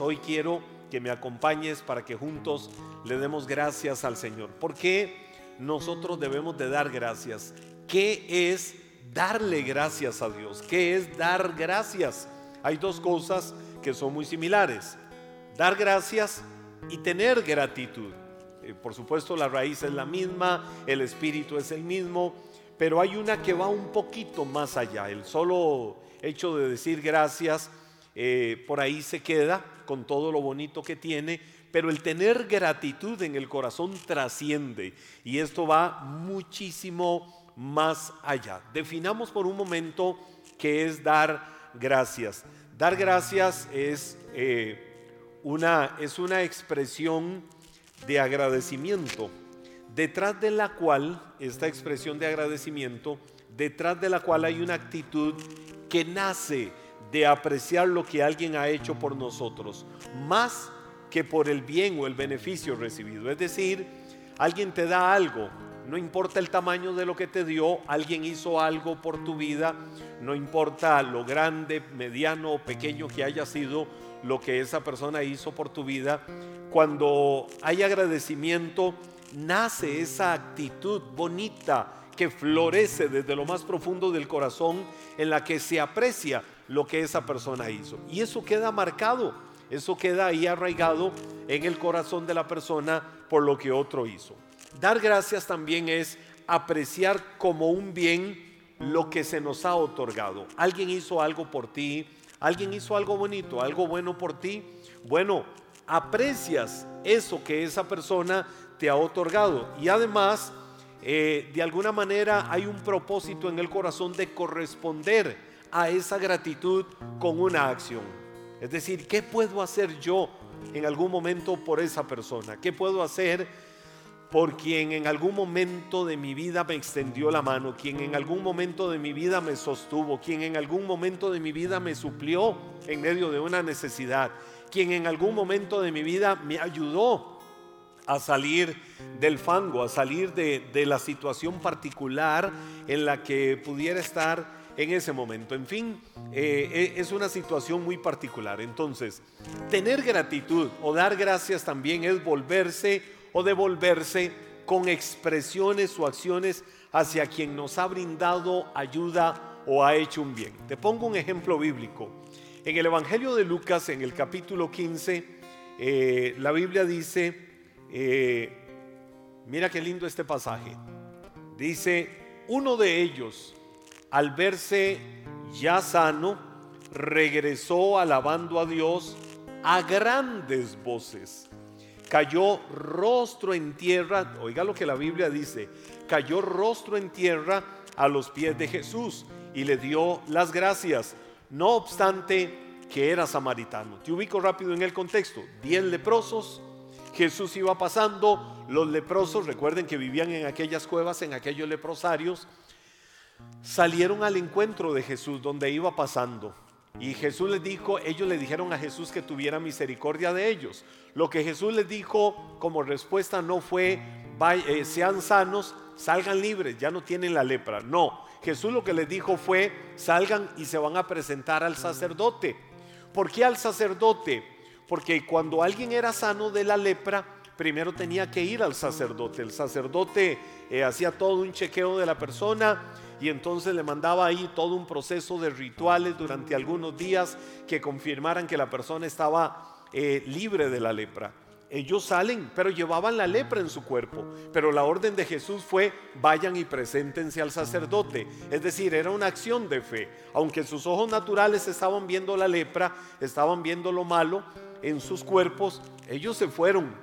Hoy quiero que me acompañes para que juntos le demos gracias al Señor. ¿Por qué nosotros debemos de dar gracias? ¿Qué es darle gracias a Dios? ¿Qué es dar gracias? Hay dos cosas que son muy similares. Dar gracias y tener gratitud. Eh, por supuesto la raíz es la misma, el espíritu es el mismo, pero hay una que va un poquito más allá. El solo hecho de decir gracias eh, por ahí se queda con todo lo bonito que tiene, pero el tener gratitud en el corazón trasciende y esto va muchísimo más allá. Definamos por un momento qué es dar gracias. Dar gracias es, eh, una, es una expresión de agradecimiento, detrás de la cual, esta expresión de agradecimiento, detrás de la cual hay una actitud que nace de apreciar lo que alguien ha hecho por nosotros, más que por el bien o el beneficio recibido. Es decir, alguien te da algo, no importa el tamaño de lo que te dio, alguien hizo algo por tu vida, no importa lo grande, mediano o pequeño que haya sido lo que esa persona hizo por tu vida, cuando hay agradecimiento, nace esa actitud bonita que florece desde lo más profundo del corazón en la que se aprecia lo que esa persona hizo. Y eso queda marcado, eso queda ahí arraigado en el corazón de la persona por lo que otro hizo. Dar gracias también es apreciar como un bien lo que se nos ha otorgado. Alguien hizo algo por ti, alguien hizo algo bonito, algo bueno por ti. Bueno, aprecias eso que esa persona te ha otorgado. Y además, eh, de alguna manera hay un propósito en el corazón de corresponder a esa gratitud con una acción. Es decir, ¿qué puedo hacer yo en algún momento por esa persona? ¿Qué puedo hacer por quien en algún momento de mi vida me extendió la mano, quien en algún momento de mi vida me sostuvo, quien en algún momento de mi vida me suplió en medio de una necesidad, quien en algún momento de mi vida me ayudó a salir del fango, a salir de, de la situación particular en la que pudiera estar en ese momento. En fin, eh, e, es una situación muy particular. Entonces, tener gratitud o dar gracias también es volverse o devolverse con expresiones o acciones hacia quien nos ha brindado ayuda o ha hecho un bien. Te pongo un ejemplo bíblico. En el Evangelio de Lucas, en el capítulo 15, eh, la Biblia dice, eh, mira qué lindo este pasaje, dice, uno de ellos, al verse ya sano, regresó alabando a Dios a grandes voces. Cayó rostro en tierra, oiga lo que la Biblia dice, cayó rostro en tierra a los pies de Jesús y le dio las gracias, no obstante que era samaritano. Te ubico rápido en el contexto, diez leprosos, Jesús iba pasando, los leprosos, recuerden que vivían en aquellas cuevas, en aquellos leprosarios, salieron al encuentro de Jesús donde iba pasando. Y Jesús les dijo, ellos le dijeron a Jesús que tuviera misericordia de ellos. Lo que Jesús les dijo como respuesta no fue, eh, sean sanos, salgan libres, ya no tienen la lepra. No, Jesús lo que les dijo fue, salgan y se van a presentar al sacerdote. ¿Por qué al sacerdote? Porque cuando alguien era sano de la lepra, primero tenía que ir al sacerdote. El sacerdote eh, hacía todo un chequeo de la persona y entonces le mandaba ahí todo un proceso de rituales durante algunos días que confirmaran que la persona estaba eh, libre de la lepra. Ellos salen, pero llevaban la lepra en su cuerpo. Pero la orden de Jesús fue, vayan y preséntense al sacerdote. Es decir, era una acción de fe. Aunque sus ojos naturales estaban viendo la lepra, estaban viendo lo malo en sus cuerpos, ellos se fueron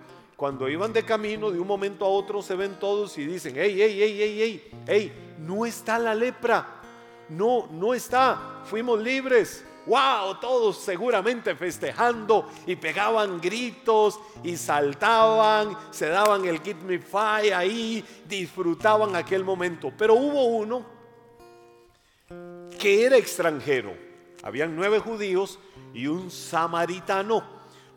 cuando iban de camino, de un momento a otro se ven todos y dicen, hey, hey, hey, hey, hey, hey, no está la lepra, no, no está, fuimos libres. ¡Wow! Todos seguramente festejando y pegaban gritos y saltaban, se daban el Get Me Five ahí, disfrutaban aquel momento. Pero hubo uno que era extranjero. Habían nueve judíos y un samaritano.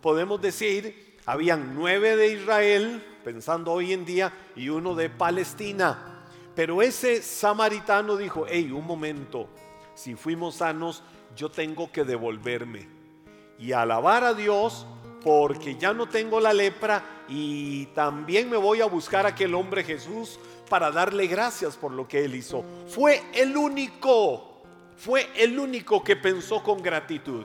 Podemos decir habían nueve de Israel, pensando hoy en día, y uno de Palestina. Pero ese samaritano dijo, hey, un momento, si fuimos sanos, yo tengo que devolverme. y alabar a Dios porque ya no tengo la lepra y también me voy a buscar a aquel hombre Jesús para darle gracias por lo que él hizo. Fue el único, fue el único que pensó con gratitud.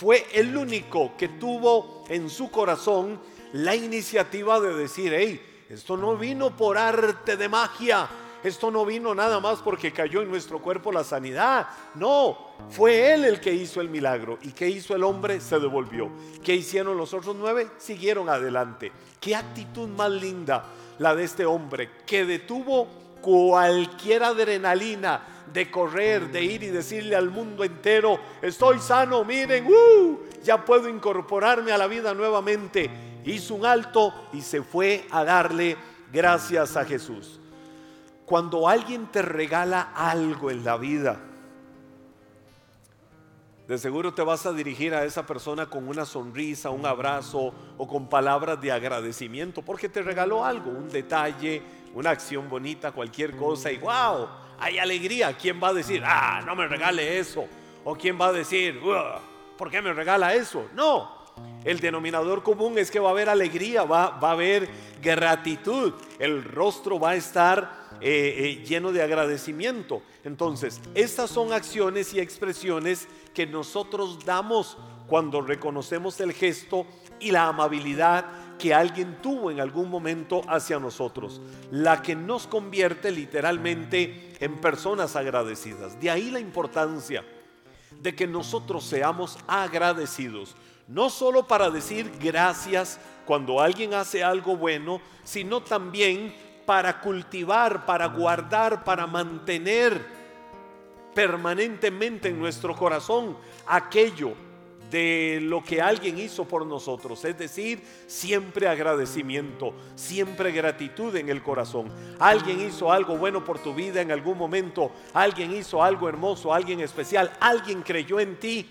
Fue el único que tuvo en su corazón la iniciativa de decir, hey, esto no vino por arte de magia, esto no vino nada más porque cayó en nuestro cuerpo la sanidad. No, fue Él el que hizo el milagro. ¿Y qué hizo el hombre? Se devolvió. ¿Qué hicieron los otros nueve? Siguieron adelante. Qué actitud más linda la de este hombre que detuvo cualquier adrenalina de correr, de ir y decirle al mundo entero, estoy sano, miren, uh, ya puedo incorporarme a la vida nuevamente. Hizo un alto y se fue a darle gracias a Jesús. Cuando alguien te regala algo en la vida, de seguro te vas a dirigir a esa persona con una sonrisa, un abrazo o con palabras de agradecimiento porque te regaló algo, un detalle, una acción bonita, cualquier cosa y wow, hay alegría. ¿Quién va a decir, ah, no me regale eso? ¿O quién va a decir, ¿por qué me regala eso? No, el denominador común es que va a haber alegría, va, va a haber gratitud, el rostro va a estar eh, eh, lleno de agradecimiento. Entonces, estas son acciones y expresiones que nosotros damos cuando reconocemos el gesto y la amabilidad que alguien tuvo en algún momento hacia nosotros, la que nos convierte literalmente en personas agradecidas. De ahí la importancia de que nosotros seamos agradecidos, no solo para decir gracias cuando alguien hace algo bueno, sino también para cultivar, para guardar, para mantener permanentemente en nuestro corazón aquello de lo que alguien hizo por nosotros. Es decir, siempre agradecimiento, siempre gratitud en el corazón. Alguien hizo algo bueno por tu vida en algún momento, alguien hizo algo hermoso, alguien especial, alguien creyó en ti.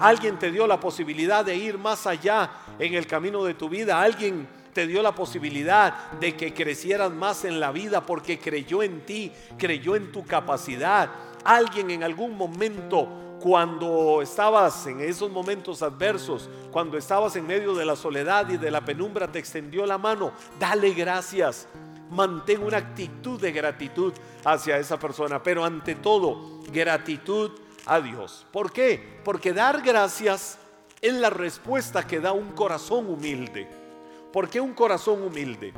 Alguien te dio la posibilidad de ir más allá en el camino de tu vida. Alguien te dio la posibilidad de que crecieras más en la vida porque creyó en ti, creyó en tu capacidad. Alguien en algún momento, cuando estabas en esos momentos adversos, cuando estabas en medio de la soledad y de la penumbra, te extendió la mano. Dale gracias. Mantén una actitud de gratitud hacia esa persona, pero ante todo, gratitud a Dios. ¿Por qué? Porque dar gracias es la respuesta que da un corazón humilde. ¿Por qué un corazón humilde?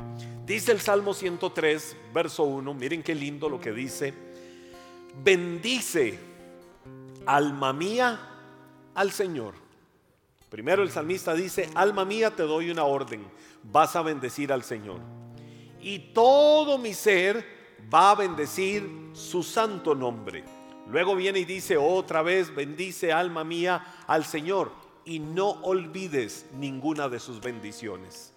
Dice el Salmo 103, verso 1, miren qué lindo lo que dice. Bendice, alma mía, al Señor. Primero el salmista dice, alma mía, te doy una orden, vas a bendecir al Señor. Y todo mi ser va a bendecir su santo nombre. Luego viene y dice otra vez, bendice alma mía al Señor y no olvides ninguna de sus bendiciones.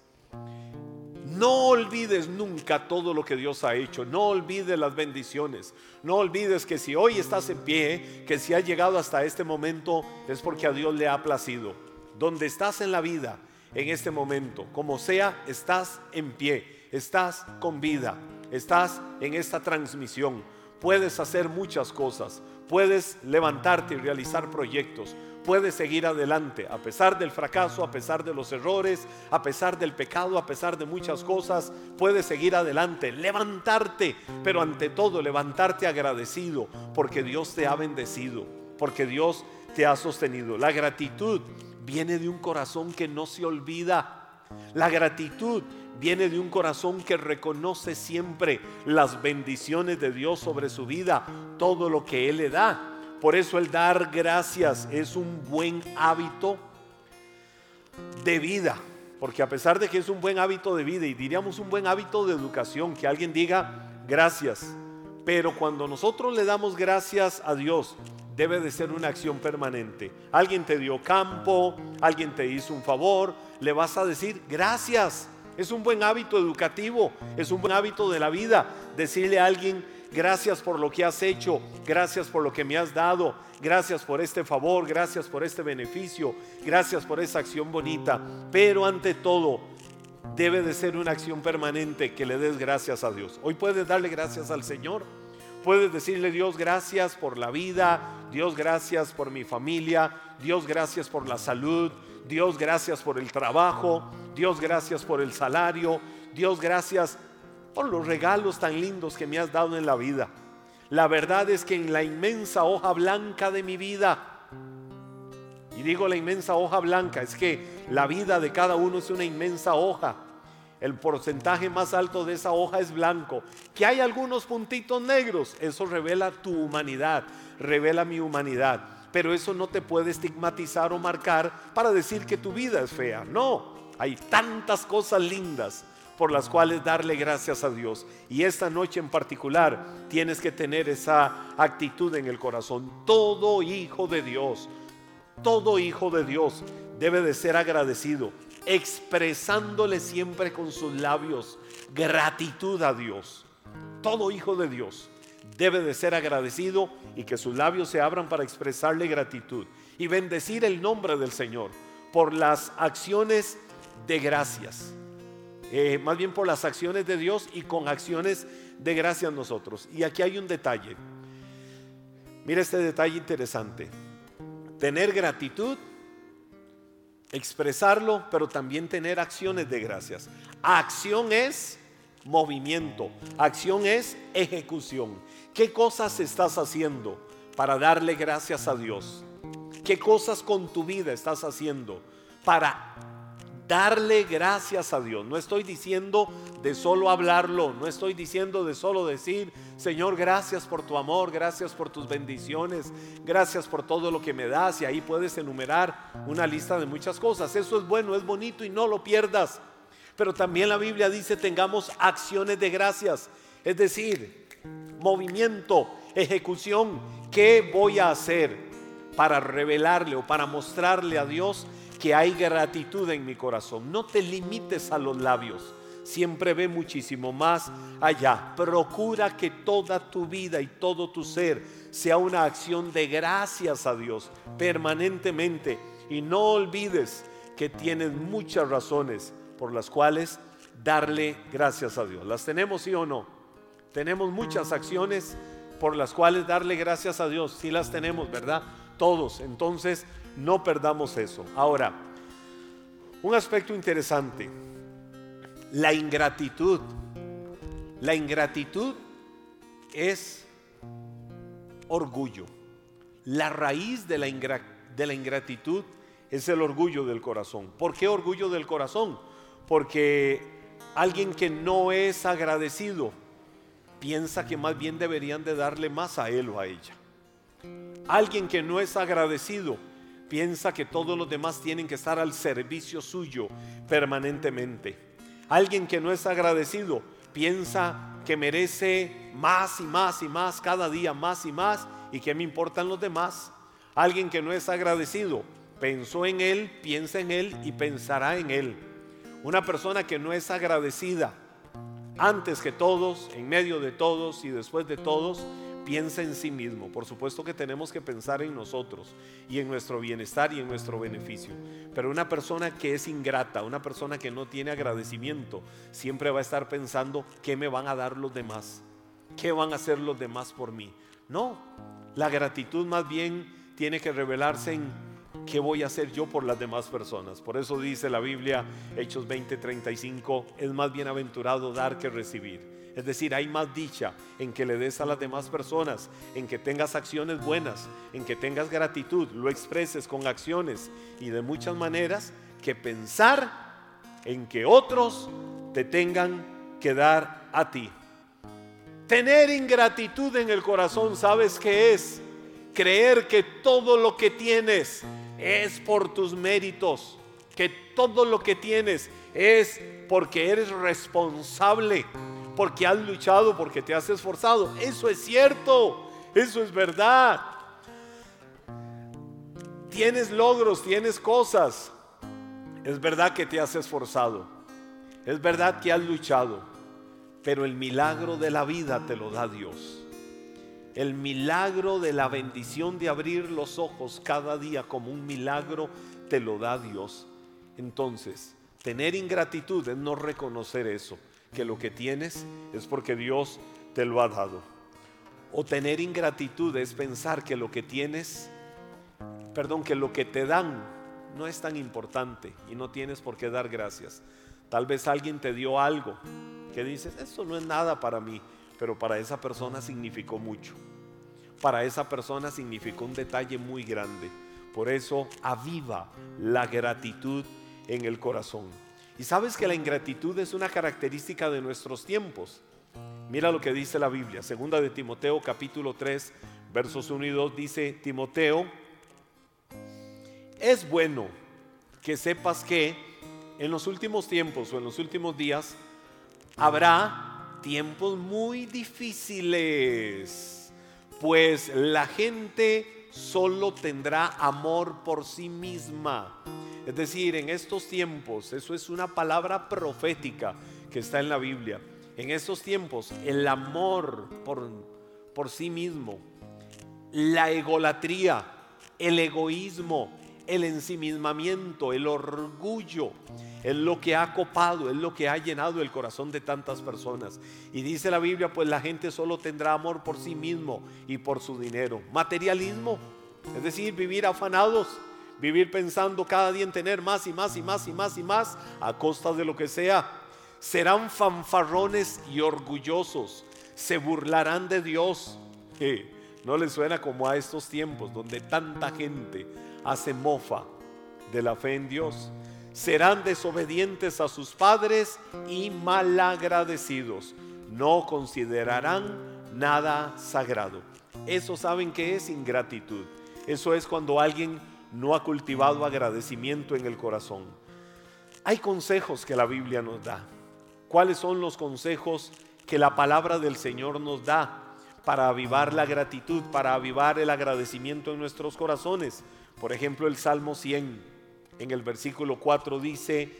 No olvides nunca todo lo que Dios ha hecho. No olvides las bendiciones. No olvides que si hoy estás en pie, que si has llegado hasta este momento, es porque a Dios le ha placido. Donde estás en la vida, en este momento, como sea, estás en pie, estás con vida, estás en esta transmisión. Puedes hacer muchas cosas. Puedes levantarte y realizar proyectos puedes seguir adelante, a pesar del fracaso, a pesar de los errores, a pesar del pecado, a pesar de muchas cosas, puedes seguir adelante, levantarte, pero ante todo levantarte agradecido, porque Dios te ha bendecido, porque Dios te ha sostenido. La gratitud viene de un corazón que no se olvida. La gratitud viene de un corazón que reconoce siempre las bendiciones de Dios sobre su vida, todo lo que Él le da. Por eso el dar gracias es un buen hábito de vida. Porque a pesar de que es un buen hábito de vida y diríamos un buen hábito de educación, que alguien diga gracias. Pero cuando nosotros le damos gracias a Dios, debe de ser una acción permanente. Alguien te dio campo, alguien te hizo un favor, le vas a decir gracias. Es un buen hábito educativo, es un buen hábito de la vida decirle a alguien Gracias por lo que has hecho, gracias por lo que me has dado, gracias por este favor, gracias por este beneficio, gracias por esa acción bonita. Pero ante todo, debe de ser una acción permanente que le des gracias a Dios. Hoy puedes darle gracias al Señor Puedes decirle Dios gracias por la vida, Dios gracias por mi familia, Dios gracias por la salud, Dios gracias por el trabajo, Dios gracias por el salario, Dios gracias por los regalos tan lindos que me has dado en la vida. La verdad es que en la inmensa hoja blanca de mi vida, y digo la inmensa hoja blanca, es que la vida de cada uno es una inmensa hoja. El porcentaje más alto de esa hoja es blanco. Que hay algunos puntitos negros, eso revela tu humanidad, revela mi humanidad. Pero eso no te puede estigmatizar o marcar para decir que tu vida es fea. No, hay tantas cosas lindas por las cuales darle gracias a Dios. Y esta noche en particular tienes que tener esa actitud en el corazón. Todo hijo de Dios, todo hijo de Dios debe de ser agradecido, expresándole siempre con sus labios gratitud a Dios. Todo hijo de Dios debe de ser agradecido y que sus labios se abran para expresarle gratitud y bendecir el nombre del Señor por las acciones de gracias. Eh, más bien por las acciones de Dios y con acciones de gracias nosotros. Y aquí hay un detalle. Mira este detalle interesante. Tener gratitud, expresarlo, pero también tener acciones de gracias. Acción es movimiento, acción es ejecución. ¿Qué cosas estás haciendo para darle gracias a Dios? ¿Qué cosas con tu vida estás haciendo para darle gracias a Dios. No estoy diciendo de solo hablarlo, no estoy diciendo de solo decir, Señor, gracias por tu amor, gracias por tus bendiciones, gracias por todo lo que me das y ahí puedes enumerar una lista de muchas cosas. Eso es bueno, es bonito y no lo pierdas. Pero también la Biblia dice tengamos acciones de gracias, es decir, movimiento, ejecución. ¿Qué voy a hacer para revelarle o para mostrarle a Dios que hay gratitud en mi corazón. No te limites a los labios. Siempre ve muchísimo más allá. Procura que toda tu vida y todo tu ser sea una acción de gracias a Dios permanentemente. Y no olvides que tienes muchas razones por las cuales darle gracias a Dios. ¿Las tenemos sí o no? Tenemos muchas acciones por las cuales darle gracias a Dios. Sí las tenemos, ¿verdad? Todos. Entonces, no perdamos eso. Ahora, un aspecto interesante, la ingratitud. La ingratitud es orgullo. La raíz de la, ingratitud es el orgullo del corazón. ¿Por qué orgullo del corazón? Porque alguien que no es agradecido piensa que más bien deberían de darle más a él o a ella. Alguien que no es agradecido piensa que todos los demás tienen que estar al servicio suyo permanentemente. Alguien que no es agradecido piensa que merece más y más y más, cada día más y más, y que me importan los demás. Alguien que no es agradecido pensó en él, piensa en él y pensará en él. Una persona que no es agradecida, antes que todos, en medio de todos y después de todos, piensa en sí mismo. Por supuesto que tenemos que pensar en nosotros y en nuestro bienestar y en nuestro beneficio. Pero una persona que es ingrata, una persona que no tiene agradecimiento, siempre va a estar pensando qué me van a dar los demás, qué van a hacer los demás por mí. No, la gratitud más bien tiene que revelarse en qué voy a hacer yo por las demás personas. Por eso dice la Biblia, Hechos 20:35, es más bienaventurado dar que recibir. Es decir, hay más dicha en que le des a las demás personas, en que tengas acciones buenas, en que tengas gratitud, lo expreses con acciones y de muchas maneras que pensar en que otros te tengan que dar a ti. Tener ingratitud en el corazón, ¿sabes qué es? Creer que todo lo que tienes es por tus méritos, que todo lo que tienes es porque eres responsable porque has luchado, porque te has esforzado. Eso es cierto, eso es verdad. Tienes logros, tienes cosas. Es verdad que te has esforzado. Es verdad que has luchado. Pero el milagro de la vida te lo da Dios. El milagro de la bendición de abrir los ojos cada día como un milagro te lo da Dios. Entonces, tener ingratitud es no reconocer eso que lo que tienes es porque Dios te lo ha dado. O tener ingratitud es pensar que lo que tienes, perdón, que lo que te dan no es tan importante y no tienes por qué dar gracias. Tal vez alguien te dio algo que dices, esto no es nada para mí, pero para esa persona significó mucho. Para esa persona significó un detalle muy grande. Por eso aviva la gratitud en el corazón. Y sabes que la ingratitud es una característica de nuestros tiempos. Mira lo que dice la Biblia, segunda de Timoteo capítulo 3, versos 1 y 2 dice, Timoteo, es bueno que sepas que en los últimos tiempos o en los últimos días habrá tiempos muy difíciles, pues la gente solo tendrá amor por sí misma. Es decir, en estos tiempos, eso es una palabra profética que está en la Biblia. En estos tiempos, el amor por, por sí mismo, la egolatría, el egoísmo, el ensimismamiento, el orgullo, es lo que ha copado, es lo que ha llenado el corazón de tantas personas. Y dice la Biblia, pues la gente solo tendrá amor por sí mismo y por su dinero. Materialismo, es decir, vivir afanados, vivir pensando cada día en tener más y más y más y más y más a costa de lo que sea. Serán fanfarrones y orgullosos, se burlarán de Dios. ¿No les suena como a estos tiempos donde tanta gente hace mofa de la fe en Dios. Serán desobedientes a sus padres y malagradecidos. No considerarán nada sagrado. Eso saben que es ingratitud. Eso es cuando alguien no ha cultivado agradecimiento en el corazón. Hay consejos que la Biblia nos da. ¿Cuáles son los consejos que la palabra del Señor nos da para avivar la gratitud, para avivar el agradecimiento en nuestros corazones? Por ejemplo, el Salmo 100, en el versículo 4 dice,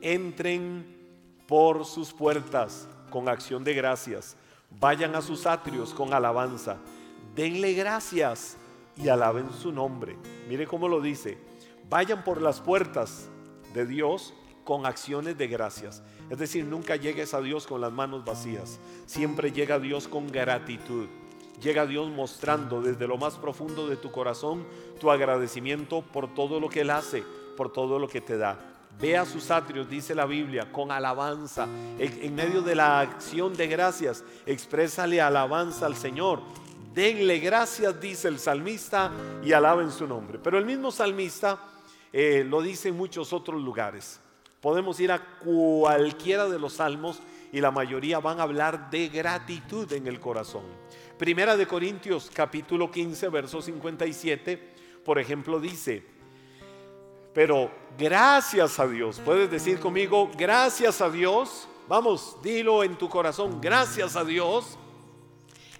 entren por sus puertas con acción de gracias, vayan a sus atrios con alabanza, denle gracias y alaben su nombre. Mire cómo lo dice, vayan por las puertas de Dios con acciones de gracias. Es decir, nunca llegues a Dios con las manos vacías, siempre llega a Dios con gratitud llega Dios mostrando desde lo más profundo de tu corazón tu agradecimiento por todo lo que Él hace, por todo lo que te da. Ve a sus atrios, dice la Biblia, con alabanza. En, medio de la acción de gracias, exprésale alabanza al Señor. Denle gracias, dice el salmista, y alaben su nombre. Pero el mismo salmista eh, lo dice en muchos otros lugares. Podemos ir a cualquiera de los salmos y la mayoría van a hablar de gratitud en el corazón. Primera de Corintios capítulo 15, verso 57, por ejemplo, dice, pero gracias a Dios, puedes decir conmigo, gracias a Dios, vamos, dilo en tu corazón, gracias a Dios,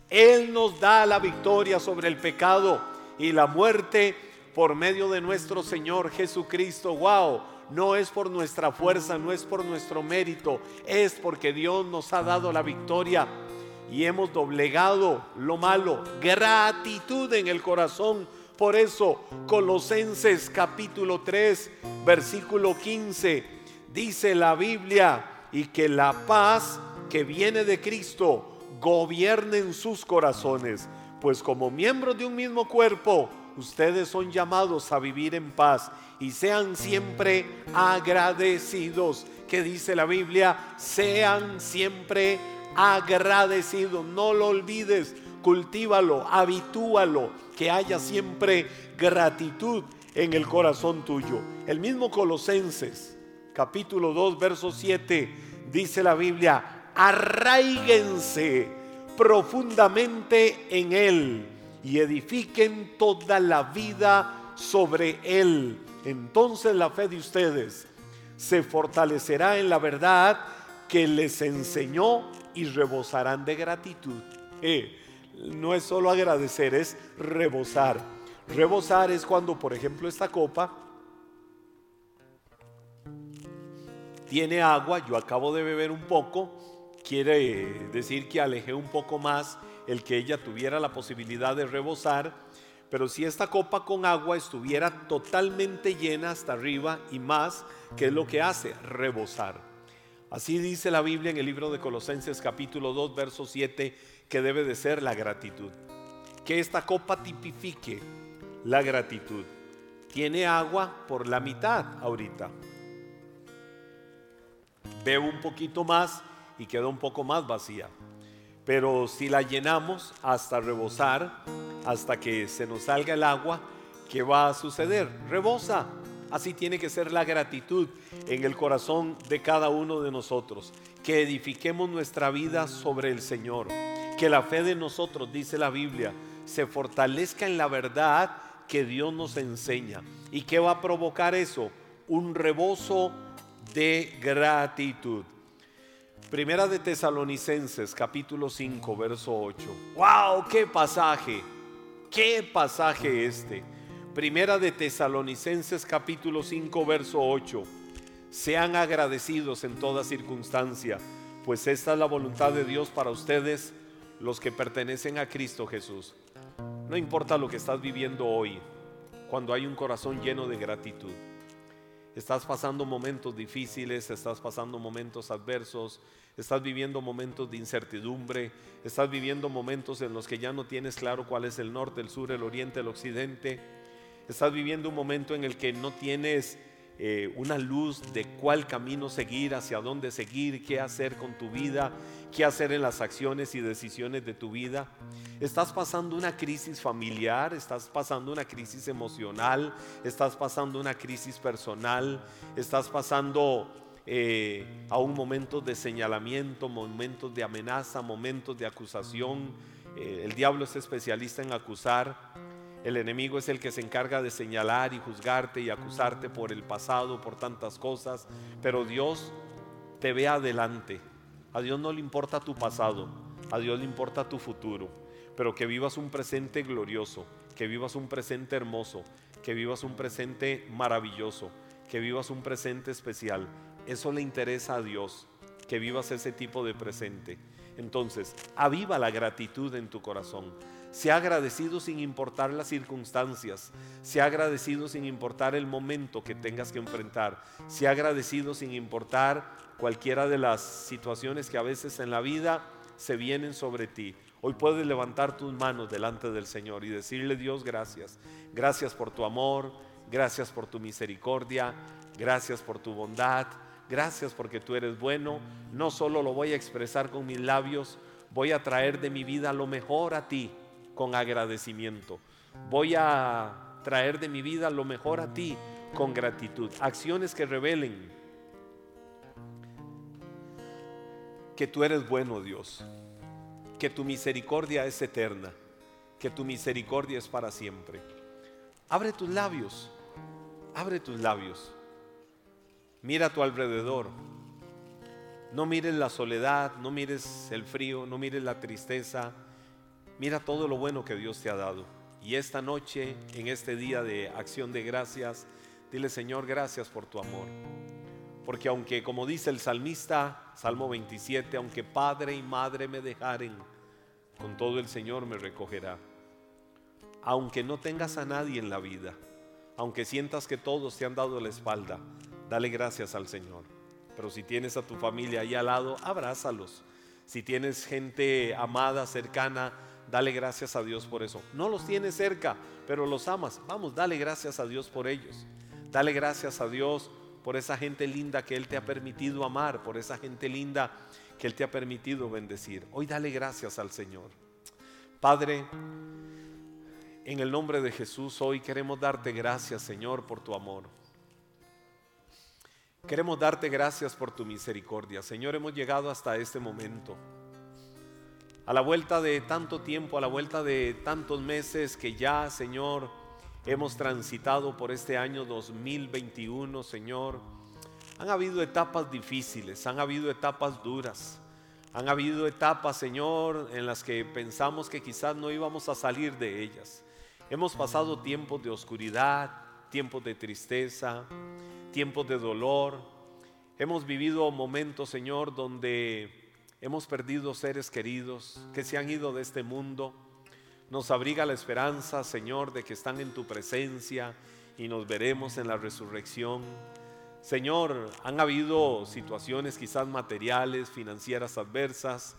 Él nos da la victoria sobre el pecado y la muerte por medio de nuestro Señor Jesucristo. Wow, no es por nuestra fuerza, no es por nuestro mérito, es porque Dios nos ha dado la victoria y hemos doblegado lo malo, gratitud en el corazón. Por eso Colosenses capítulo 3, versículo 15, dice la Biblia, y que la paz que viene de Cristo gobierne en sus corazones, pues como miembros de un mismo cuerpo, ustedes son llamados a vivir en paz y sean siempre agradecidos. Que dice la Biblia, sean siempre agradecido. No lo olvides, cultívalo, habitúalo, que haya siempre gratitud en el corazón tuyo. El mismo Colosenses, capítulo 2, verso 7, dice la Biblia, arraíguense profundamente en Él y edifiquen toda la vida sobre Él. Entonces la fe de ustedes se fortalecerá en la verdad que les enseñó y rebosarán de gratitud. Eh, no es solo agradecer, es rebosar. Rebosar es cuando, por ejemplo, esta copa tiene agua, yo acabo de beber un poco, quiere decir que alejé un poco más el que ella tuviera la posibilidad de rebosar, pero si esta copa con agua estuviera totalmente llena hasta arriba y más, ¿qué es lo que hace? Rebosar. Así dice la Biblia en el libro de Colosenses capítulo 2, verso 7, que debe de ser la gratitud. Que esta copa tipifique la gratitud. Tiene agua por la mitad ahorita. Bebo un poquito más y queda un poco más vacía. Pero si la llenamos hasta rebosar, hasta que se nos salga el agua, ¿qué va a suceder? Rebosa. Así tiene que ser la gratitud en el corazón de cada uno de nosotros. Que edifiquemos nuestra vida sobre el Señor. Que la fe de nosotros, dice la Biblia, se fortalezca en la verdad que Dios nos enseña. ¿Y qué va a provocar eso? Un rebozo de gratitud. Primera de Tesalonicenses, capítulo 5, verso 8. ¡Wow! ¡Qué pasaje! ¡Qué pasaje este! Primera de Tesalonicenses, capítulo 5, verso 8. Sean agradecidos en toda circunstancia, pues esta es la voluntad de Dios para ustedes, los que pertenecen a Cristo Jesús. No importa lo que estás viviendo hoy, cuando hay un corazón lleno de gratitud. Estás pasando momentos difíciles, estás pasando momentos adversos, estás viviendo momentos de incertidumbre, estás viviendo momentos en los que ya no tienes claro cuál es el norte, el sur, el oriente, el occidente. Estás viviendo un momento en el que no tienes eh, una luz de cuál camino seguir, hacia dónde seguir, qué hacer con tu vida, qué hacer en las acciones y decisiones de tu vida. Estás pasando una crisis familiar, estás pasando una crisis emocional, estás pasando una crisis personal, estás pasando eh, a un momento de señalamiento, momentos de amenaza, momentos de acusación. Eh, el diablo es especialista en acusar. El enemigo es el que se encarga de señalar y juzgarte y acusarte por el pasado, por tantas cosas. Pero Dios te ve adelante. A Dios no le importa tu pasado, a Dios le importa tu futuro. Pero que vivas un presente glorioso, que vivas un presente hermoso, que vivas un presente maravilloso, que vivas un presente especial. Eso le interesa a Dios, que vivas ese tipo de presente. Entonces, aviva la gratitud en tu corazón. Sea agradecido sin importar las circunstancias. Sea agradecido sin importar el momento que tengas que enfrentar. Sea agradecido sin importar cualquiera de las situaciones que a veces en la vida se vienen sobre ti. Hoy puedes levantar tus manos delante del Señor y decirle Dios gracias. Gracias por tu amor, gracias por tu misericordia, gracias por tu bondad, gracias porque tú eres bueno. No solo lo voy a expresar con mis labios, voy a traer de mi vida lo mejor a ti con agradecimiento. Voy a traer de mi vida lo mejor a ti con gratitud. Acciones que revelen que tú eres bueno, Dios. Que tu misericordia es eterna. Que tu misericordia es para siempre. Abre tus labios. Abre tus labios. Mira a tu alrededor. No mires la soledad, no mires el frío, no mires la tristeza, Mira todo lo bueno que Dios te ha dado. Y esta noche, en este día de acción de gracias, dile Señor, gracias por tu amor. Porque aunque, como dice el salmista, Salmo 27, aunque padre y madre me dejaren, con todo el Señor me recogerá. Aunque no tengas a nadie en la vida, aunque sientas que todos te han dado la espalda, dale gracias al Señor. Pero si tienes a tu familia ahí al lado, abrázalos. Si tienes gente amada, cercana, Dale gracias a Dios por eso. No los tienes cerca, pero los amas. Vamos, dale gracias a Dios por ellos. Dale gracias a Dios por esa gente linda que Él te ha permitido amar, por esa gente linda que Él te ha permitido bendecir. Hoy dale gracias al Señor. Padre, en el nombre de Jesús, hoy queremos darte gracias, Señor, por tu amor. Queremos darte gracias por tu misericordia. Señor, hemos llegado hasta este momento a la vuelta de tanto tiempo, a la vuelta de tantos meses que ya, Señor, hemos transitado por este año 2021, Señor, han habido etapas difíciles, han habido etapas duras, han habido etapas, Señor, en las que pensamos que quizás no íbamos a salir de ellas. Hemos pasado tiempos de oscuridad, tiempos de tristeza, tiempos de dolor. Hemos vivido momentos, Señor, donde Hemos perdido seres queridos que se han ido de este mundo. Nos abriga la esperanza, Señor, de que están en tu presencia y nos veremos en la resurrección. Señor, han habido situaciones quizás materiales, financieras adversas.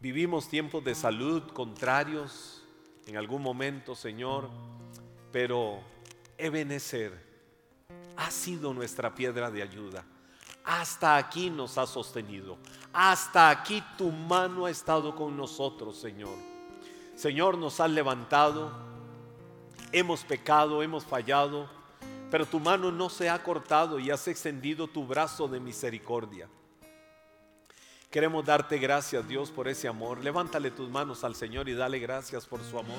Vivimos tiempos de salud contrarios en algún momento, Señor, pero Ebenezer ha sido nuestra piedra de ayuda. Hasta aquí nos ha sostenido. Hasta aquí tu mano ha estado con nosotros, Señor. Señor, nos has levantado. Hemos pecado, hemos fallado, pero tu mano no se ha cortado y has extendido tu brazo de misericordia. Queremos darte gracias, Dios, por ese amor. Levántale tus manos al Señor y dale gracias por su amor.